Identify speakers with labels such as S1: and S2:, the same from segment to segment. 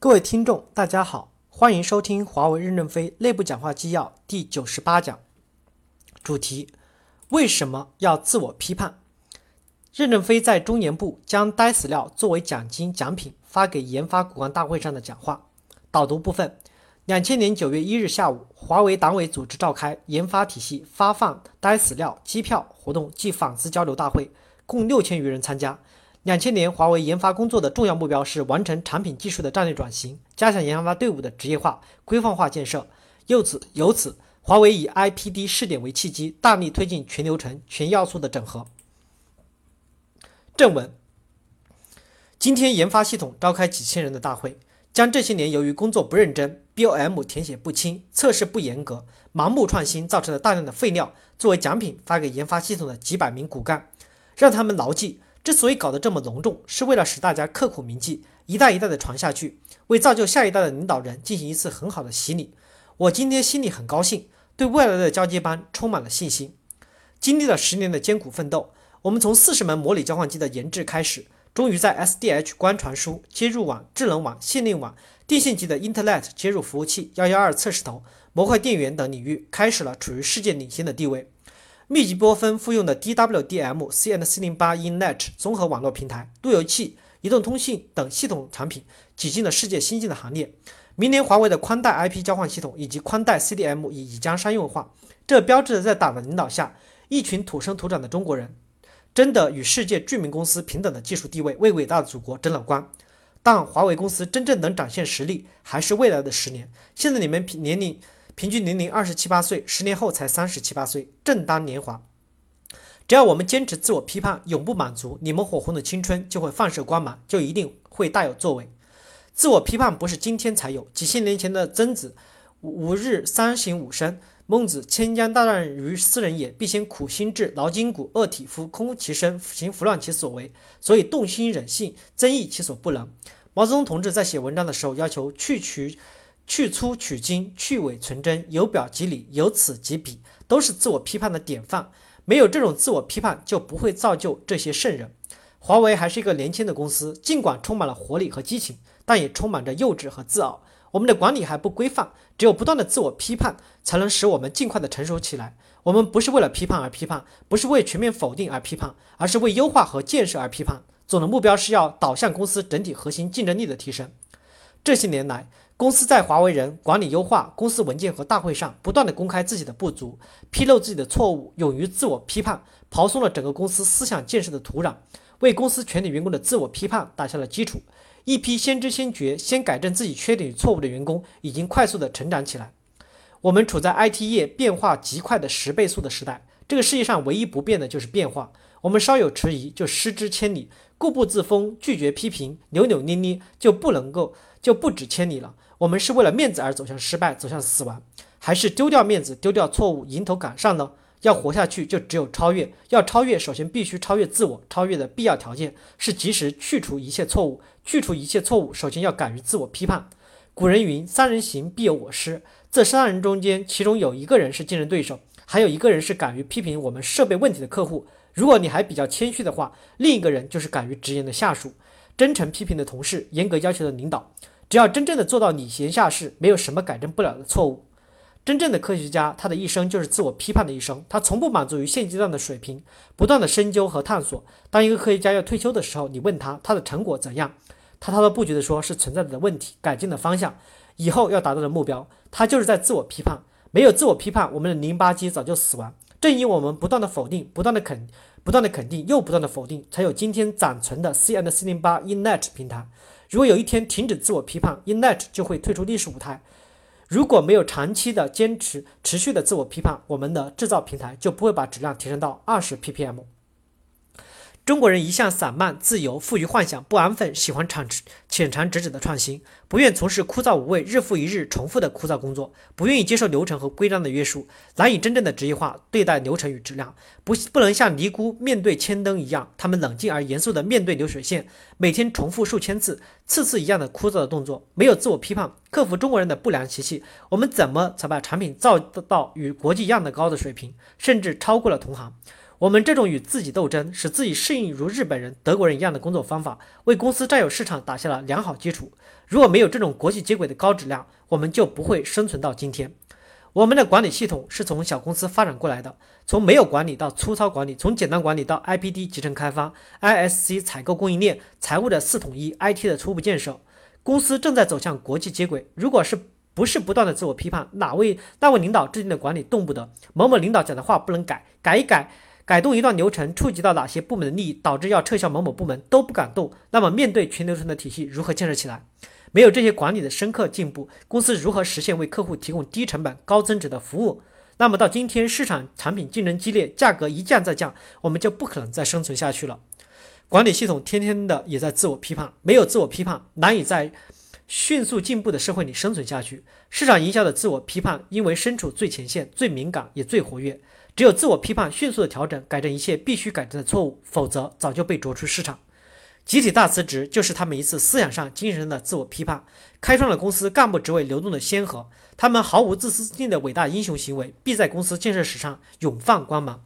S1: 各位听众，大家好，欢迎收听华为任正非内部讲话纪要第九十八讲。主题：为什么要自我批判？任正非在中研部将呆死料作为奖金奖品发给研发骨干大会上的讲话。导读部分：两千年九月一日下午，华为党委组织召开研发体系发放呆死料机票活动暨访思交流大会，共六千余人参加。两千年，华为研发工作的重要目标是完成产品技术的战略转型，加强研发队伍的职业化、规范化建设。由此，由此，华为以 IPD 试点为契机，大力推进全流程、全要素的整合。正文：今天研发系统召开几千人的大会，将这些年由于工作不认真、BOM 填写不清、测试不严格、盲目创新造成的大量的废料作为奖品发给研发系统的几百名骨干，让他们牢记。之所以搞得这么隆重，是为了使大家刻苦铭记，一代一代的传下去，为造就下一代的领导人进行一次很好的洗礼。我今天心里很高兴，对未来的交接班充满了信心。经历了十年的艰苦奋斗，我们从四十门模拟交换机的研制开始，终于在 SDH 光传输接入网、智能网、限令网、电信级的 Internet 接入服务器、幺幺二测试头、模块电源等领域，开始了处于世界领先的地位。密集波分复用的 DWDM CN 四零八 InNet 综合网络平台、路由器、移动通信等系统产品挤进了世界先进的行列。明年华为的宽带 IP 交换系统以及宽带 CDM 已已将商用化，这标志着在党的领导下，一群土生土长的中国人真的与世界著名公司平等的技术地位，为伟大的祖国争了光。但华为公司真正能展现实力，还是未来的十年。现在你们年龄。平均年龄二十七八岁，十年后才三十七八岁，正当年华。只要我们坚持自我批判，永不满足，你们火红的青春就会放射光芒，就一定会大有作为。自我批判不是今天才有，几千年前的曾子“吾日三省吾身”，孟子“千江大战于斯人也，必先苦心志，劳筋骨，饿体肤，空其身，行拂乱其所为，所以动心忍性，增益其所不能。毛泽东同志在写文章的时候要求去除。去粗取精，去伪存真，由表及里，由此及彼，都是自我批判的典范。没有这种自我批判，就不会造就这些圣人。华为还是一个年轻的公司，尽管充满了活力和激情，但也充满着幼稚和自傲。我们的管理还不规范，只有不断的自我批判，才能使我们尽快的成熟起来。我们不是为了批判而批判，不是为全面否定而批判，而是为优化和建设而批判。总的目标是要导向公司整体核心竞争力的提升。这些年来，公司在华为人管理优化、公司文件和大会上不断的公开自己的不足，披露自己的错误，勇于自我批判，刨松了整个公司思想建设的土壤，为公司全体员工的自我批判打下了基础。一批先知先觉、先改正自己缺点与错误的员工已经快速的成长起来。我们处在 IT 业变化极快的十倍速的时代，这个世界上唯一不变的就是变化。我们稍有迟疑就失之千里，固步自封、拒绝批评、扭扭捏捏就不能够就不止千里了。我们是为了面子而走向失败，走向死亡，还是丢掉面子、丢掉错误，迎头赶上呢？要活下去，就只有超越。要超越，首先必须超越自我。超越的必要条件是及时去除一切错误。去除一切错误，首先要敢于自我批判。古人云：“三人行，必有我师。”这三人中间，其中有一个人是竞争对手，还有一个人是敢于批评我们设备问题的客户。如果你还比较谦虚的话，另一个人就是敢于直言的下属，真诚批评的同事，严格要求的领导。只要真正的做到礼贤下士，没有什么改正不了的错误。真正的科学家，他的一生就是自我批判的一生，他从不满足于现阶段的水平，不断的深究和探索。当一个科学家要退休的时候，你问他他的成果怎样，他滔滔不绝的说是存在的问题、改进的方向、以后要达到的目标，他就是在自我批判。没有自我批判，我们的淋巴肌早就死亡。正因我们不断的否定，不断的肯，不断的肯定，又不断的否定，才有今天暂存的 C N 四零八 InNet 平台。如果有一天停止自我批判，InNet 就会退出历史舞台。如果没有长期的坚持、持续的自我批判，我们的制造平台就不会把质量提升到二十 ppm。中国人一向散漫、自由、富于幻想、不安分，喜欢长浅尝辄止的创新，不愿从事枯燥无味、日复一日重复的枯燥工作，不愿意接受流程和规章的约束，难以真正的职业化对待流程与质量，不不能像尼姑面对千灯一样，他们冷静而严肃的面对流水线，每天重复数千次、次次一样的枯燥的动作，没有自我批判，克服中国人的不良习气，我们怎么才把产品造到与国际一样的高的水平，甚至超过了同行？我们这种与自己斗争，使自己适应如日本人、德国人一样的工作方法，为公司占有市场打下了良好基础。如果没有这种国际接轨的高质量，我们就不会生存到今天。我们的管理系统是从小公司发展过来的，从没有管理到粗糙管理，从简单管理到 IPD 集成开发、ISC 采购供应链、财务的四统一、IT 的初步建设。公司正在走向国际接轨。如果是不是不断的自我批判，哪位那位领导制定的管理动不得？某某领导讲的话不能改，改一改。改动一段流程触及到哪些部门的利益，导致要撤销某某部门都不敢动。那么面对全流程的体系如何建设起来？没有这些管理的深刻进步，公司如何实现为客户提供低成本高增值的服务？那么到今天市场产品竞争激烈，价格一降再降，我们就不可能再生存下去了。管理系统天天的也在自我批判，没有自我批判，难以在迅速进步的社会里生存下去。市场营销的自我批判，因为身处最前线，最敏感也最活跃。只有自我批判，迅速的调整、改正一切必须改正的错误，否则早就被逐出市场。集体大辞职就是他们一次思想上、精神上的自我批判，开创了公司干部职位流动的先河。他们毫无自私自利的伟大英雄行为，必在公司建设史上永放光芒。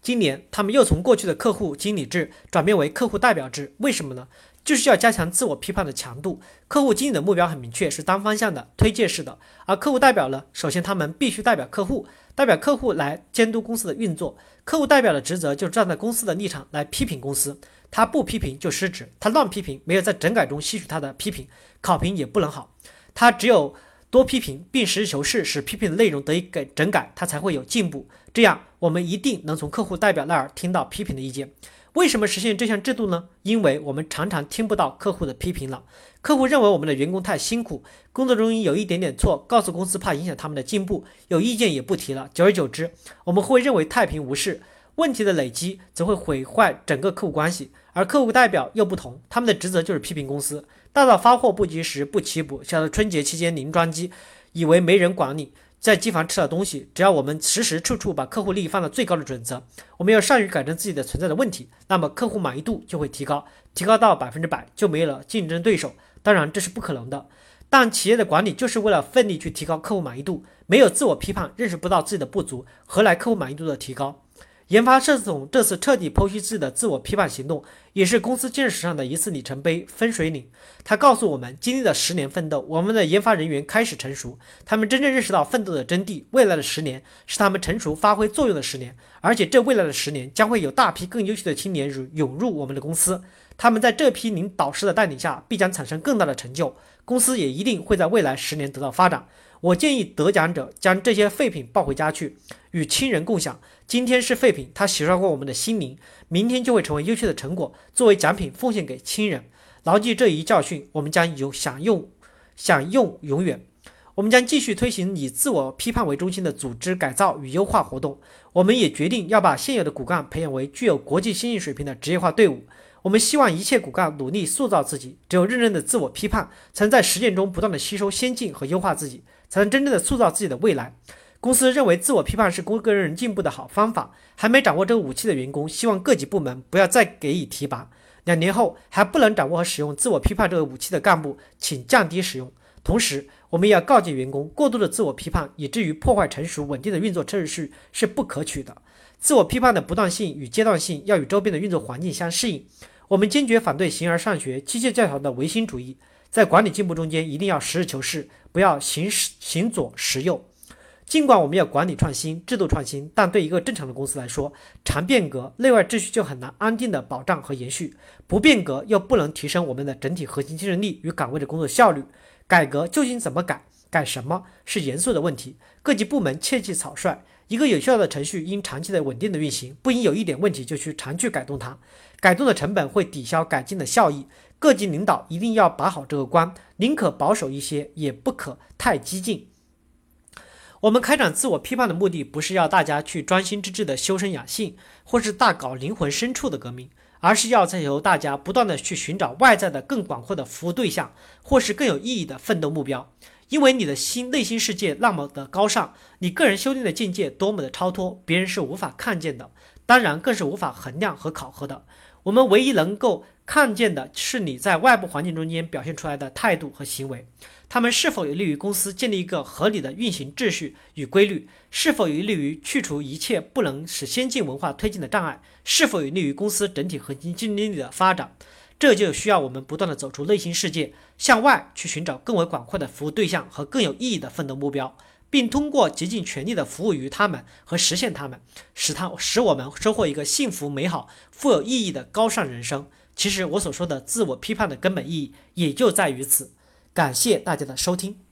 S1: 今年，他们又从过去的客户经理制转变为客户代表制，为什么呢？就是要加强自我批判的强度。客户经理的目标很明确，是单方向的、推荐式的，而客户代表呢，首先他们必须代表客户。代表客户来监督公司的运作，客户代表的职责就是站在公司的立场来批评公司，他不批评就失职，他乱批评，没有在整改中吸取他的批评，考评也不能好。他只有多批评并实事求是，使批评的内容得以给整改，他才会有进步。这样，我们一定能从客户代表那儿听到批评的意见。为什么实现这项制度呢？因为我们常常听不到客户的批评了。客户认为我们的员工太辛苦，工作中有一点点错，告诉公司怕影响他们的进步，有意见也不提了。久而久之，我们会认为太平无事，问题的累积则会毁坏整个客户关系。而客户代表又不同，他们的职责就是批评公司，大到发货不及时不齐补，小到春节期间零装机，以为没人管你。在机房吃的东西，只要我们时时处处把客户利益放到最高的准则，我们要善于改正自己的存在的问题，那么客户满意度就会提高，提高到百分之百就没有了竞争对手。当然这是不可能的，但企业的管理就是为了奋力去提高客户满意度，没有自我批判，认识不到自己的不足，何来客户满意度的提高？研发社总这次彻底剖析自己的自我批判行动，也是公司建设史上的一次里程碑分水岭。他告诉我们，经历了十年奋斗，我们的研发人员开始成熟，他们真正认识到奋斗的真谛。未来的十年是他们成熟发挥作用的十年，而且这未来的十年将会有大批更优秀的青年涌涌入我们的公司。他们在这批领导师的带领下，必将产生更大的成就，公司也一定会在未来十年得到发展。我建议得奖者将这些废品抱回家去，与亲人共享。今天是废品，它洗刷过我们的心灵，明天就会成为优秀的成果，作为奖品奉献给亲人。牢记这一教训，我们将有享用，享用永远。我们将继续推行以自我批判为中心的组织改造与优化活动。我们也决定要把现有的骨干培养为具有国际先进水平的职业化队伍。我们希望一切骨干努力塑造自己，只有认真的自我批判，才能在实践中不断的吸收先进和优化自己。才能真正的塑造自己的未来。公司认为自我批判是个人进步的好方法。还没掌握这个武器的员工，希望各级部门不要再给予提拔。两年后还不能掌握和使用自我批判这个武器的干部，请降低使用。同时，我们也要告诫员工，过度的自我批判以至于破坏成熟稳定的运作秩序是不可取的。自我批判的不断性与阶段性要与周边的运作环境相适应。我们坚决反对形而上学、机械教条的唯心主义。在管理进步中间，一定要实事求是。不要行行左实右。尽管我们要管理创新、制度创新，但对一个正常的公司来说，常变革，内外秩序就很难安定的保障和延续；不变革，又不能提升我们的整体核心竞争力与岗位的工作效率。改革究竟怎么改？改什么是严肃的问题？各级部门切忌草率。一个有效的程序应长期的稳定的运行，不应有一点问题就去长去改动它。改动的成本会抵消改进的效益。各级领导一定要把好这个关，宁可保守一些，也不可太激进。我们开展自我批判的目的，不是要大家去专心致志的修身养性，或是大搞灵魂深处的革命，而是要再由大家不断的去寻找外在的更广阔的服务对象，或是更有意义的奋斗目标。因为你的心内心世界那么的高尚，你个人修炼的境界多么的超脱，别人是无法看见的，当然更是无法衡量和考核的。我们唯一能够。看见的是你在外部环境中间表现出来的态度和行为。他们是否有利于公司建立一个合理的运行秩序与规律？是否有利于去除一切不能使先进文化推进的障碍？是否有利于公司整体核心竞争力的发展？这就需要我们不断的走出内心世界，向外去寻找更为广阔的服务对象和更有意义的奋斗目标，并通过竭尽全力的服务于他们和实现他们，使他使我们收获一个幸福美好、富有意义的高尚人生。其实我所说的自我批判的根本意义也就在于此。感谢大家的收听。